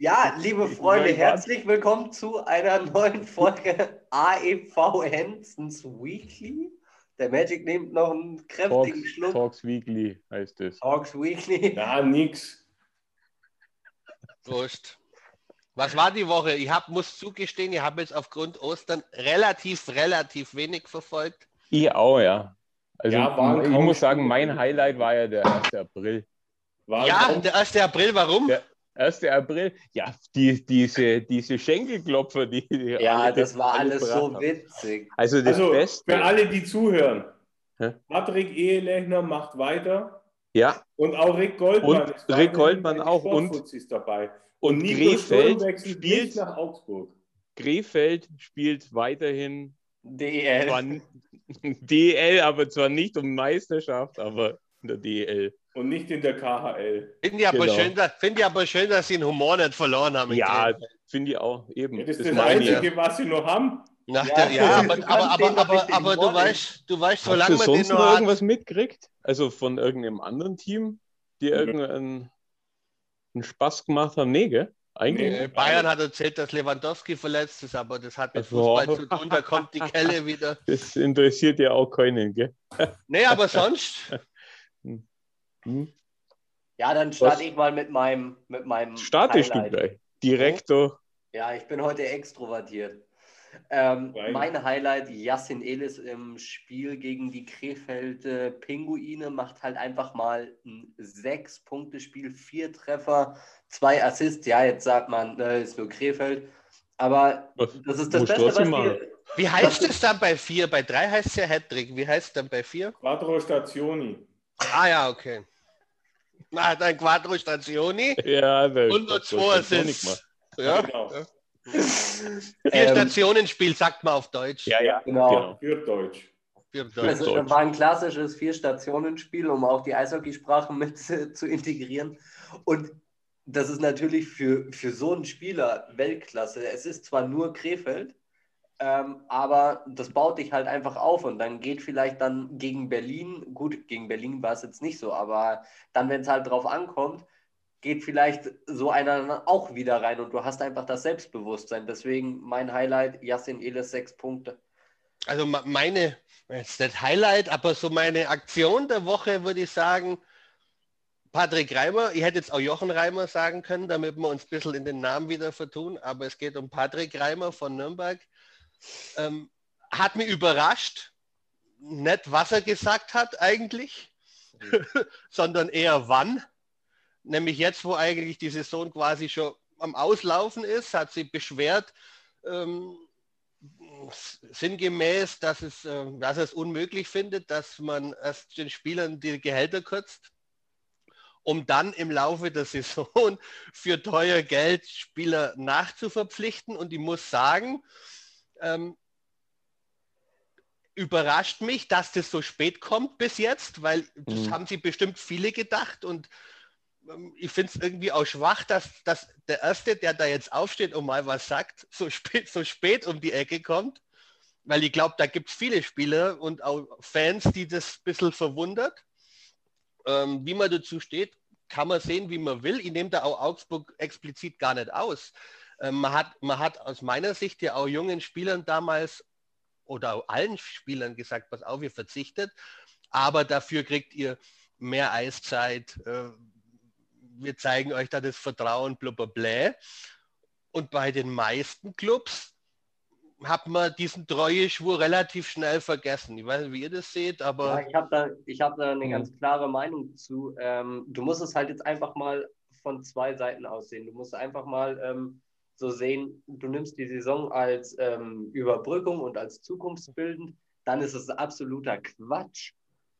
Ja, liebe Freunde, herzlich willkommen zu einer neuen Folge AEV Hansons Weekly. Der Magic nimmt noch einen kräftigen Talks, Schluck. Talks Weekly heißt es. Talks Weekly. Ja, nix. Prost. Was war die Woche? Ich hab, muss zugestehen, ich habe jetzt aufgrund Ostern relativ, relativ wenig verfolgt. Ich auch, ja. Also Ja, ich muss sagen, mein Highlight war ja der 1. April. War ja, der 1. April, warum? Ja. 1. April, ja, die, diese, diese Schenkelklopfer, die, die Ja, alle- das war alle alles so haben. witzig. Also das also Beste, für alle, die zuhören. Hä? Patrick Ehelechner macht weiter ja, und auch Rick Goldmann Und ist Rick Goldmann auch und- dabei. und Sturm wechselt spielt, nach Augsburg. Krefeld spielt weiterhin DL. n- DL, aber zwar nicht um Meisterschaft, aber in der DL. Und nicht in der KHL. Finde ich, aber Genau. schön, dass- finde ich aber schön, dass sie den Humor nicht verloren haben. Ja, finde ich auch eben. Ja, das ist das das. Einzige, was sie noch haben. Nach Ja, der, ja, du aber, aber, aber, aber, den aber du weißt, du weißt, Hast du solange man den sonst noch noch irgendwas mitgekriegt? Also von irgendeinem anderen Team, die irgendeinen einen Spaß gemacht haben? Nee, gell? Eigentlich. Nee. Bayern hat erzählt, dass Lewandowski verletzt ist, aber das hat mit. Fußball zu tun, da kommt die Kelle wieder. Das interessiert ja auch keinen, gell? Nee, aber sonst, Hm? Ja, dann starte ich mal mit meinem, mit meinem Startest du Highlight. gleich. Direkt durch. Ja, ich bin heute extrovertiert. Ähm, mein Highlight, Yassin Elis im Spiel gegen die Krefeld Pinguine macht halt einfach mal ein Sechs-Punkte-Spiel, vier Treffer, zwei Assists. Ja, jetzt sagt man, äh, ist nur Krefeld. Aber Was? das ist das Beste, was wir, wie heißt es dann bei vier? Bei drei heißt es ja Hattrick. Wie heißt es dann bei vier? Quattro Stazioni. Ah ja, okay. Na, dann Quattro Stationi Ja, das und nur zwei machen. Ja. Genau. Vier Ähm, Stationenspiel, sagt man auf Deutsch. Ja, ja, Genau. genau. Für Deutsch. Deutsch. Also, das war ein klassisches Vier-Stationen-Spiel, um auch die Eishockeysprache mit äh, zu integrieren. Und das ist natürlich für, für so einen Spieler Weltklasse. Es ist zwar nur Krefeld, ähm, aber das baut dich halt einfach auf und dann geht vielleicht dann gegen Berlin, gut, gegen Berlin war es jetzt nicht so, aber dann, wenn es halt drauf ankommt, geht vielleicht so einer auch wieder rein und du hast einfach das Selbstbewusstsein. Deswegen mein Highlight, Yassin Elis, sechs Punkte. Also meine, jetzt nicht Highlight, aber so meine Aktion der Woche würde ich sagen, Patrick Reimer, ich hätte jetzt auch Jochen Reimer sagen können, damit wir uns ein bisschen in den Namen wieder vertun, aber es geht um Patrick Reimer von Nürnberg. Ähm, hat mich überrascht, nicht was er gesagt hat eigentlich, sondern eher wann. Nämlich jetzt, wo eigentlich die Saison quasi schon am Auslaufen ist, hat sie beschwert, ähm, sinngemäß, dass es, äh, dass es unmöglich findet, dass man erst den Spielern die Gehälter kürzt, um dann im Laufe der Saison für teuer Geld Spieler nachzuverpflichten. Und ich muss sagen, ähm, überrascht mich, dass das so spät kommt bis jetzt, weil das Mhm. haben sie bestimmt viele gedacht und ähm, ich finde es irgendwie auch schwach, dass, dass der Erste, der da jetzt aufsteht und mal was sagt, so spät, so spät um die Ecke kommt. Weil ich glaube, da gibt es viele Spieler und auch Fans, die das ein bisschen verwundert. Ähm, wie man dazu steht, kann man sehen, wie man will. Ich nehme da auch Augsburg explizit gar nicht aus. Ähm, man, hat, man hat aus meiner Sicht ja auch jungen Spielern damals oder allen Spielern gesagt, pass auf, ihr verzichtet, aber dafür kriegt ihr mehr Eiszeit. Äh, wir zeigen euch da das Vertrauen, blubberblä. Und bei den meisten Clubs hat man diesen Treueschwur relativ schnell vergessen. Ich weiß nicht, wie ihr das seht, aber Ja, ich habe da, hab da eine ganz klare Meinung zu. Ähm, du musst es halt jetzt einfach mal von zwei Seiten aussehen. Du musst einfach mal ähm, so sehen, du nimmst die Saison als ähm, Überbrückung und als zukunftsbildend. Dann ist es absoluter Quatsch,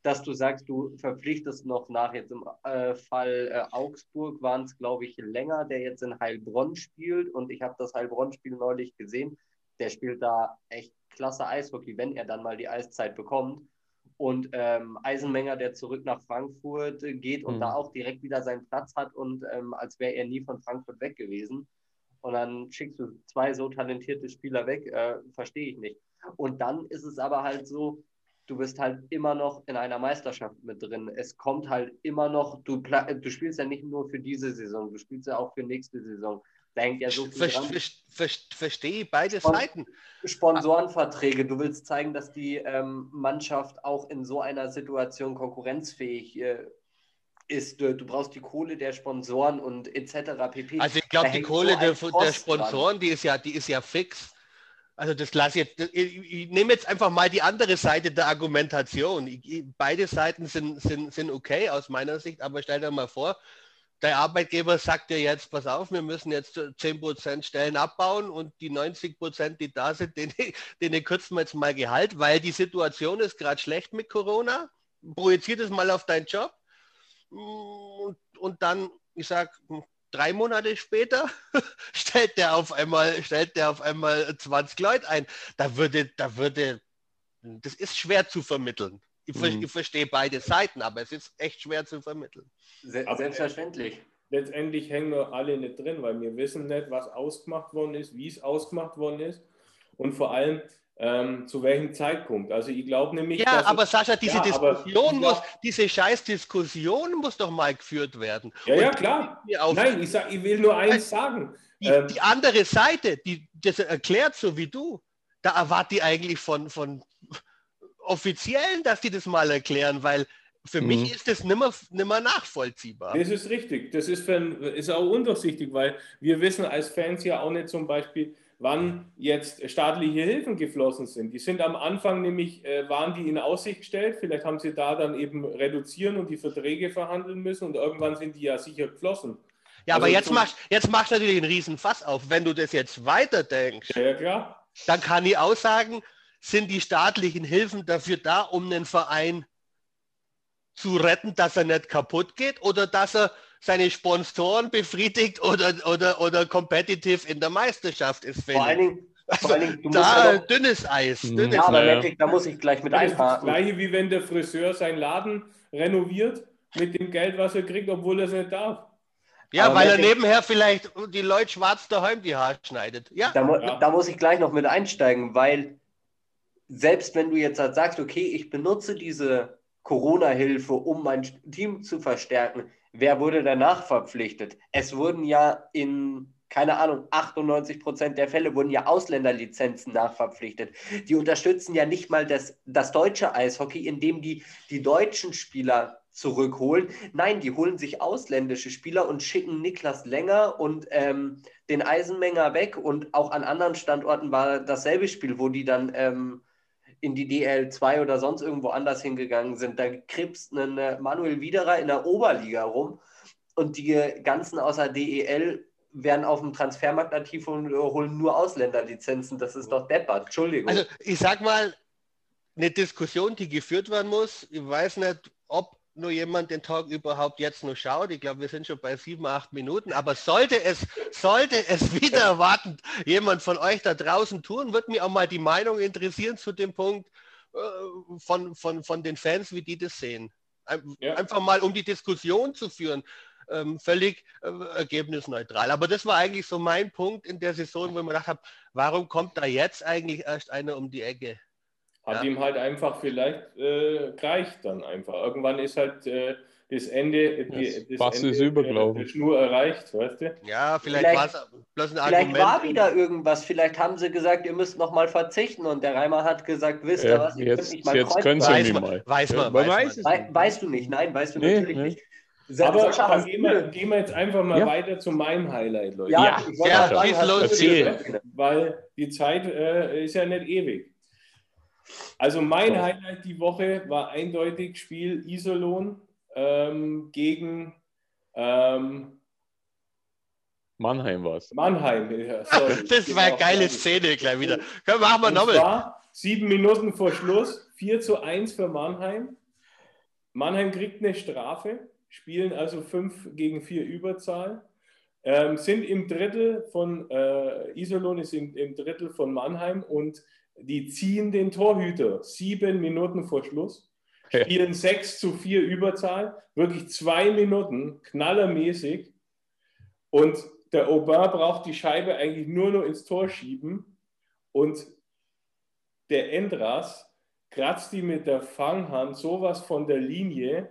dass du sagst, du verpflichtest noch nach jetzt im äh, Fall äh, Augsburg waren es, glaube ich, länger, der jetzt in Heilbronn spielt. Und ich habe das Heilbronn-Spiel neulich gesehen. Der spielt da echt klasse Eishockey, wenn er dann mal die Eiszeit bekommt. Und ähm, Eisenmenger, der zurück nach Frankfurt äh, geht und Mhm. da auch direkt wieder seinen Platz hat und ähm, als wäre er nie von Frankfurt weg gewesen. Und dann schickst du zwei so talentierte Spieler weg, äh, verstehe ich nicht. Und dann ist es aber halt so, du bist halt immer noch in einer Meisterschaft mit drin. Es kommt halt immer noch, du, du spielst ja nicht nur für diese Saison, du spielst ja auch für nächste Saison. Da hängt ja so viel Ver, dran. ver, ver, verstehe beide Spon- Seiten. Sponsorenverträge. Du willst zeigen, dass die ähm, Mannschaft auch in so einer Situation konkurrenzfähig äh, ist. Du, du brauchst die Kohle der Sponsoren und etc. pp. Also ich glaube, die Kohle so der, der dran. Sponsoren, die ist ja, die ist ja fix. Also das lasse ich jetzt, ich, ich nehme jetzt einfach mal die andere Seite der Argumentation. Ich, beide Seiten sind, sind, sind okay aus meiner Sicht, aber stell dir mal vor, der Arbeitgeber sagt dir jetzt, pass auf, wir müssen jetzt 10% Stellen abbauen und die 90%, die da sind, denen, denen kürzen wir jetzt mal Gehalt, weil die Situation ist gerade schlecht mit Corona. Projizier das mal auf deinen Job. Und, und dann, ich sag, drei Monate später stellt der auf einmal, stellt der auf einmal 20 Leute ein. Da würde, da würde, das ist schwer zu vermitteln. Ich, ver- Mhm. ich verstehe beide Seiten, aber es ist echt schwer zu vermitteln. Se Aber- selbstverständlich. Letztendlich hängen wir alle nicht drin, weil wir wissen nicht, was ausgemacht worden ist, wie es ausgemacht worden ist und vor allem ähm, zu welchem Zeitpunkt. Also ich glaube nämlich, Ja, dass aber es, Sascha, diese Ja, Diskussion ich muss, diese scheiß Diskussion muss doch mal geführt werden. ja, Und ja klar. Nein, ich, sag, ich will nur eins sagen. Die, Ähm, die andere Seite, die das erklärt so wie du, da erwarte ich eigentlich von, von Offiziellen, dass die das mal erklären, weil für Mhm. mich ist das nimmer, nimmer nachvollziehbar. Das ist richtig. Das ist, für, ist auch undurchsichtig, weil wir wissen als Fans ja auch nicht zum Beispiel, wann jetzt staatliche Hilfen geflossen sind. Die sind am Anfang nämlich, äh, waren die in Aussicht gestellt. Vielleicht haben sie da dann eben reduzieren und die Verträge verhandeln müssen und irgendwann sind die ja sicher geflossen. Ja, aber also jetzt machst, jetzt machst du natürlich einen riesen Fass auf. Wenn du das jetzt weiterdenkst, Ja, ja klar. dann kann ich auch sagen, sind die staatlichen Hilfen dafür da, um den Verein zu retten, dass er nicht kaputt geht oder dass er seine Sponsoren befriedigt oder, oder, oder competitive in der Meisterschaft ist. Vor allen. Dingen, vor allen Dingen du musst da ja noch, dünnes Eis. Mhm. Dünnes ja, aber da muss ich gleich mit Das ist das einhaken. gleiche, wie wenn der Friseur seinen Laden renoviert mit dem Geld, was er kriegt, obwohl er es nicht darf. Ja, Aber weil er nebenher vielleicht die Leute schwarz daheim die Haare schneidet. Ja, Da, mu Ja. da muss ich gleich noch mit einsteigen, weil selbst wenn du jetzt halt sagst, okay, ich benutze diese Corona-Hilfe, um mein Team zu verstärken, wer wurde danach verpflichtet? Es wurden ja in, keine Ahnung, 98 Prozent der Fälle wurden ja Ausländerlizenzen nachverpflichtet. Die unterstützen ja nicht mal das, das deutsche Eishockey, indem die die deutschen Spieler zurückholen. Nein, die holen sich ausländische Spieler und schicken Niklas Länger und ähm, den Eisenmenger weg. Und auch an anderen Standorten war dasselbe Spiel, wo die dann ähm, in die DL2 oder sonst irgendwo anders hingegangen sind. Da krebst ein äh, Manuel Widerer in der Oberliga rum und die ganzen außer DEL werden auf dem Transfermarkt aktiv und äh, holen nur Ausländerlizenzen. Das ist doch deppert. Entschuldigung. also ich sag mal, eine Diskussion, die geführt werden muss. Ich weiß nicht, ob nur jemand den Talk überhaupt jetzt noch schaut. Ich glaube, wir sind schon bei sieben, acht Minuten. Aber sollte es, sollte es wieder erwartend jemand von euch da draußen tun, wird mir auch mal die Meinung interessieren zu dem Punkt äh, von, von, von den Fans, wie die das sehen. Einfach mal, um die Diskussion zu führen. Ähm, völlig äh, ergebnisneutral. Aber das war eigentlich so mein Punkt in der Saison, wo ich mir gedacht habe, warum kommt da jetzt eigentlich erst einer um die Ecke? Hat Ja. ihm halt einfach vielleicht äh, gereicht dann einfach. Irgendwann ist halt äh, das Ende, äh, Das die, Fass Ende ist übergelaufen. der Schnur erreicht, weißt du? Ja, vielleicht, Vielleicht- war es bloß ein Vielleicht Argument. war wieder irgendwas. Vielleicht haben sie gesagt, ihr müsst noch mal verzichten. Und der Reimer hat gesagt, wisst ihr Ja, was, ihr jetzt- könnt mal jetzt können sie weiß nicht mal. weiß man, weiß weiß man. es Wei weißt du nicht, nein, weißt du Nee, natürlich nee. nicht. Aber Sascha, dann gehen wir, gehen wir jetzt einfach mal Ja. weiter zu meinem Highlight, Leute. Ja, Ja, ich ja, schieß los, das erzähl. weil die Zeit äh, ist ja nicht ewig. Also mein Doch. Highlight die Woche war eindeutig Spiel Iserlohn ähm, gegen ähm, Mannheim war es. Mannheim. Ja, sorry. Das war eine Genau, geile sorry. Szene gleich wieder. Können wir machen wir nochmal. sieben Minuten vor Schluss, 4 zu 1 für Mannheim. Mannheim kriegt eine Strafe, spielen also 5 gegen 4 Überzahl, ähm, sind im Drittel von äh, Iserlohn, ist im, im Drittel von Mannheim und die ziehen den Torhüter sieben Minuten vor Schluss, Ja. spielen 6 zu 4 Überzahl, wirklich zwei Minuten, knallermäßig. Und der Aubin braucht die Scheibe eigentlich nur noch ins Tor schieben und der Endras kratzt die mit der Fanghand sowas von der Linie,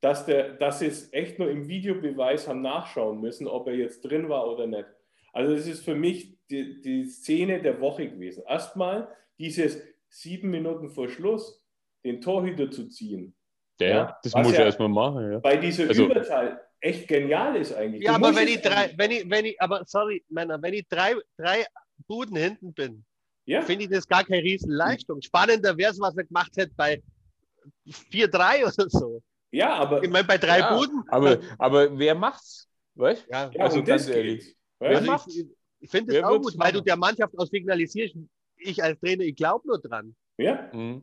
dass, der, dass sie es echt nur im Videobeweis haben nachschauen müssen, ob er jetzt drin war oder nicht. Also das ist für mich die, die Szene der Woche gewesen. Erstmal dieses sieben Minuten vor Schluss, den Torhüter zu ziehen. Der, Ja, das was muss ich ja- erstmal machen, ja. Bei dieser Also- Überzahl echt genial ist eigentlich. Ja, Du aber wenn ich drei, wenn ich, wenn ich, aber sorry, Männer, wenn ich drei, drei Buden hinten bin, ja, finde ich das gar keine Riesenleistung. Spannender wäre es, was er gemacht hätte bei 4-3 oder so. ja, aber Ich meine, bei drei Ja, Buden. Aber, aber wer macht's? Weißt ja, also um ganz ehrlich. Wer also macht's? ich, ich finde es auch gut, weil du der Mannschaft auch signalisierst, ich als Trainer, ich glaube nur dran. ja, Mhm.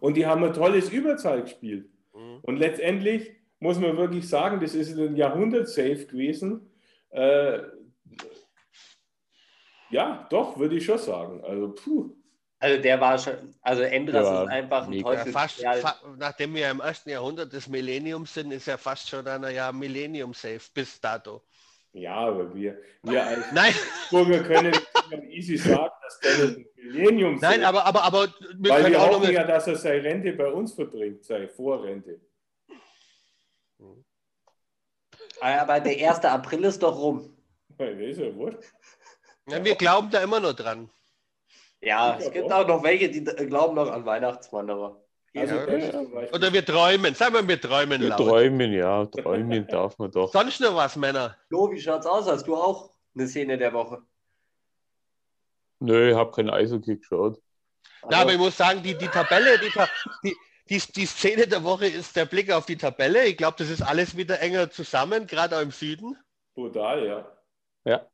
und die haben ein tolles Überzahl gespielt. Mhm. Und letztendlich muss man wirklich sagen, das ist ein Jahrhundert-Safe gewesen. Äh, ja, doch, würde ich schon sagen. Also, puh. Also der war schon, also Endras Ja, ist einfach ein. Ja, fast, Teufelskerl. fa nachdem wir im ersten Jahrhundert des Millenniums sind, ist ja fast schon einer ja Millennium-Safe bis dato. Ja, aber wir, wir als Nein, Burger können easy sagen, dass der ein Millennium nein, aber, aber, aber wir Weil können wir auch hoffen ja, dass er seine Rente bei uns verbringt, seine Vorrente. Aber der 1. April ist doch rum. Ja, Das ist ja wurscht. ja, wir glauben da immer noch dran. Ja, Ich es gibt glaub auch noch welche, die glauben noch an Weihnachtsmann, aber. Also Ja, Oder wir träumen. Sagen wir, wir träumen Ja, laut. träumen, ja, träumen darf man doch. Sonst noch was, Männer? Flo, wie schaut's aus? Hast du auch eine Szene der Woche? Nö, ich habe kein Eishockey geschaut. Ja, aber ich muss sagen, die, die Tabelle, die, die, die, die Szene der Woche ist der Blick auf die Tabelle. Ich glaube, das ist alles wieder enger zusammen, gerade auch im Süden. Brutal, ja. Ja,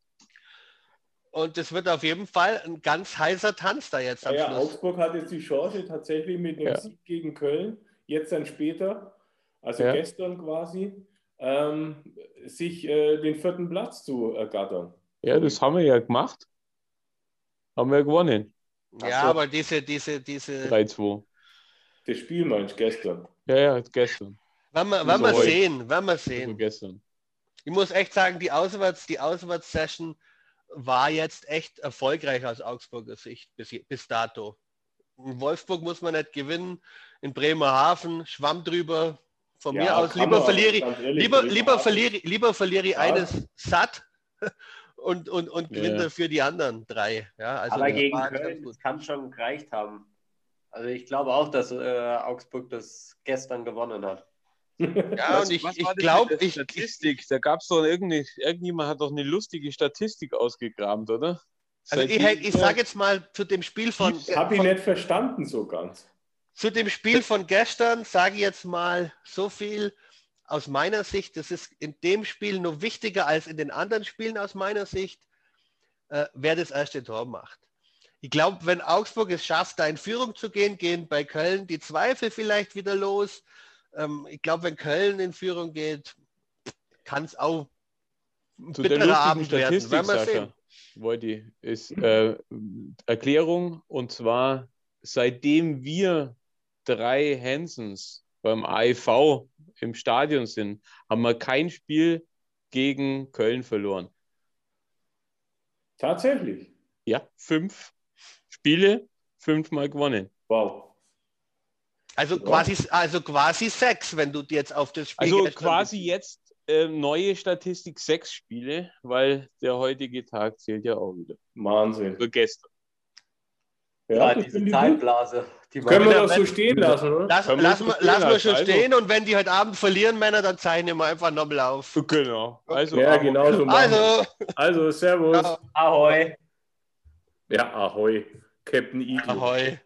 Und es wird auf jeden Fall ein ganz heißer Tanz da jetzt am Ja, Schluss. Augsburg hat jetzt die Chance tatsächlich mit einem Ja. Sieg gegen Köln, jetzt dann später, also Ja. gestern quasi, ähm, sich äh, den vierten Platz zu ergattern. ja, das haben wir ja gemacht. Haben wir gewonnen. Ja, so. aber diese, diese, diese, 3-2. Das Spiel meinst du gestern. Ja, ja, gestern. werden wir, wir Also heute. sehen, werden wir Also sehen. gestern. Ich muss echt sagen, die Auswärts, die Auswärtssession war jetzt echt erfolgreich aus Augsburger Sicht bis, bis dato. In Wolfsburg muss man nicht gewinnen, in Bremerhaven Schwamm drüber. Von Ja, mir aus lieber verliere, ehrlich, lieber, lieber verliere, lieber verliere ich Ja. eines satt und, und, und gewinne Ja. dafür die anderen drei. Ja, also aber gegen Köln, kann schon gereicht haben. Also ich glaube auch, dass äh, Augsburg das gestern gewonnen hat. Ja, und ich, was ich glaube, ich, Statistik. Da gab es doch irgendwie, irgendjemand hat doch eine lustige Statistik ausgegraben, oder? also ich, ich wir- sage jetzt mal zu dem Spiel von, Habe ich von nicht verstanden so ganz. Zu dem Spiel von gestern sage ich jetzt mal so viel aus meiner Sicht. Das ist in dem Spiel noch wichtiger als in den anderen Spielen aus meiner Sicht, äh, wer das erste Tor macht. Ich glaube, wenn Augsburg es schafft, da in Führung zu gehen, gehen bei Köln die Zweifel vielleicht wieder los. Ähm, ich glaube, wenn Köln in Führung geht, kann es auch ein Zu der bitterer lustigen Abend werden. Statistik, Werden wir sehen. Sascha, Wolti, ist äh, Erklärung und zwar seitdem wir drei Hansons beim AIV im Stadion sind, haben wir kein Spiel gegen Köln verloren. Tatsächlich. Ja, fünf Spiele, fünfmal gewonnen. Wow. Also quasi, also quasi sechs, wenn du jetzt auf das Spiel Also quasi beziehst. jetzt äh, neue Statistik sechs Spiele, weil der heutige Tag zählt ja auch wieder. Wahnsinn. Oder gestern. Ja, Ja, das diese. Zeitblase. Die Können wir doch so stehen lassen, oder? Lass, wir lass, so mal- stehen lass mal lassen, schon also. stehen und wenn die heute Abend verlieren, Männer, dann zeichnen wir einfach nochmal auf. Genau. Also, Ja, genau so machen wir. Also, Also, Servus. Ja. Ahoi. Ja, ahoi. Captain Eagle. ahoi.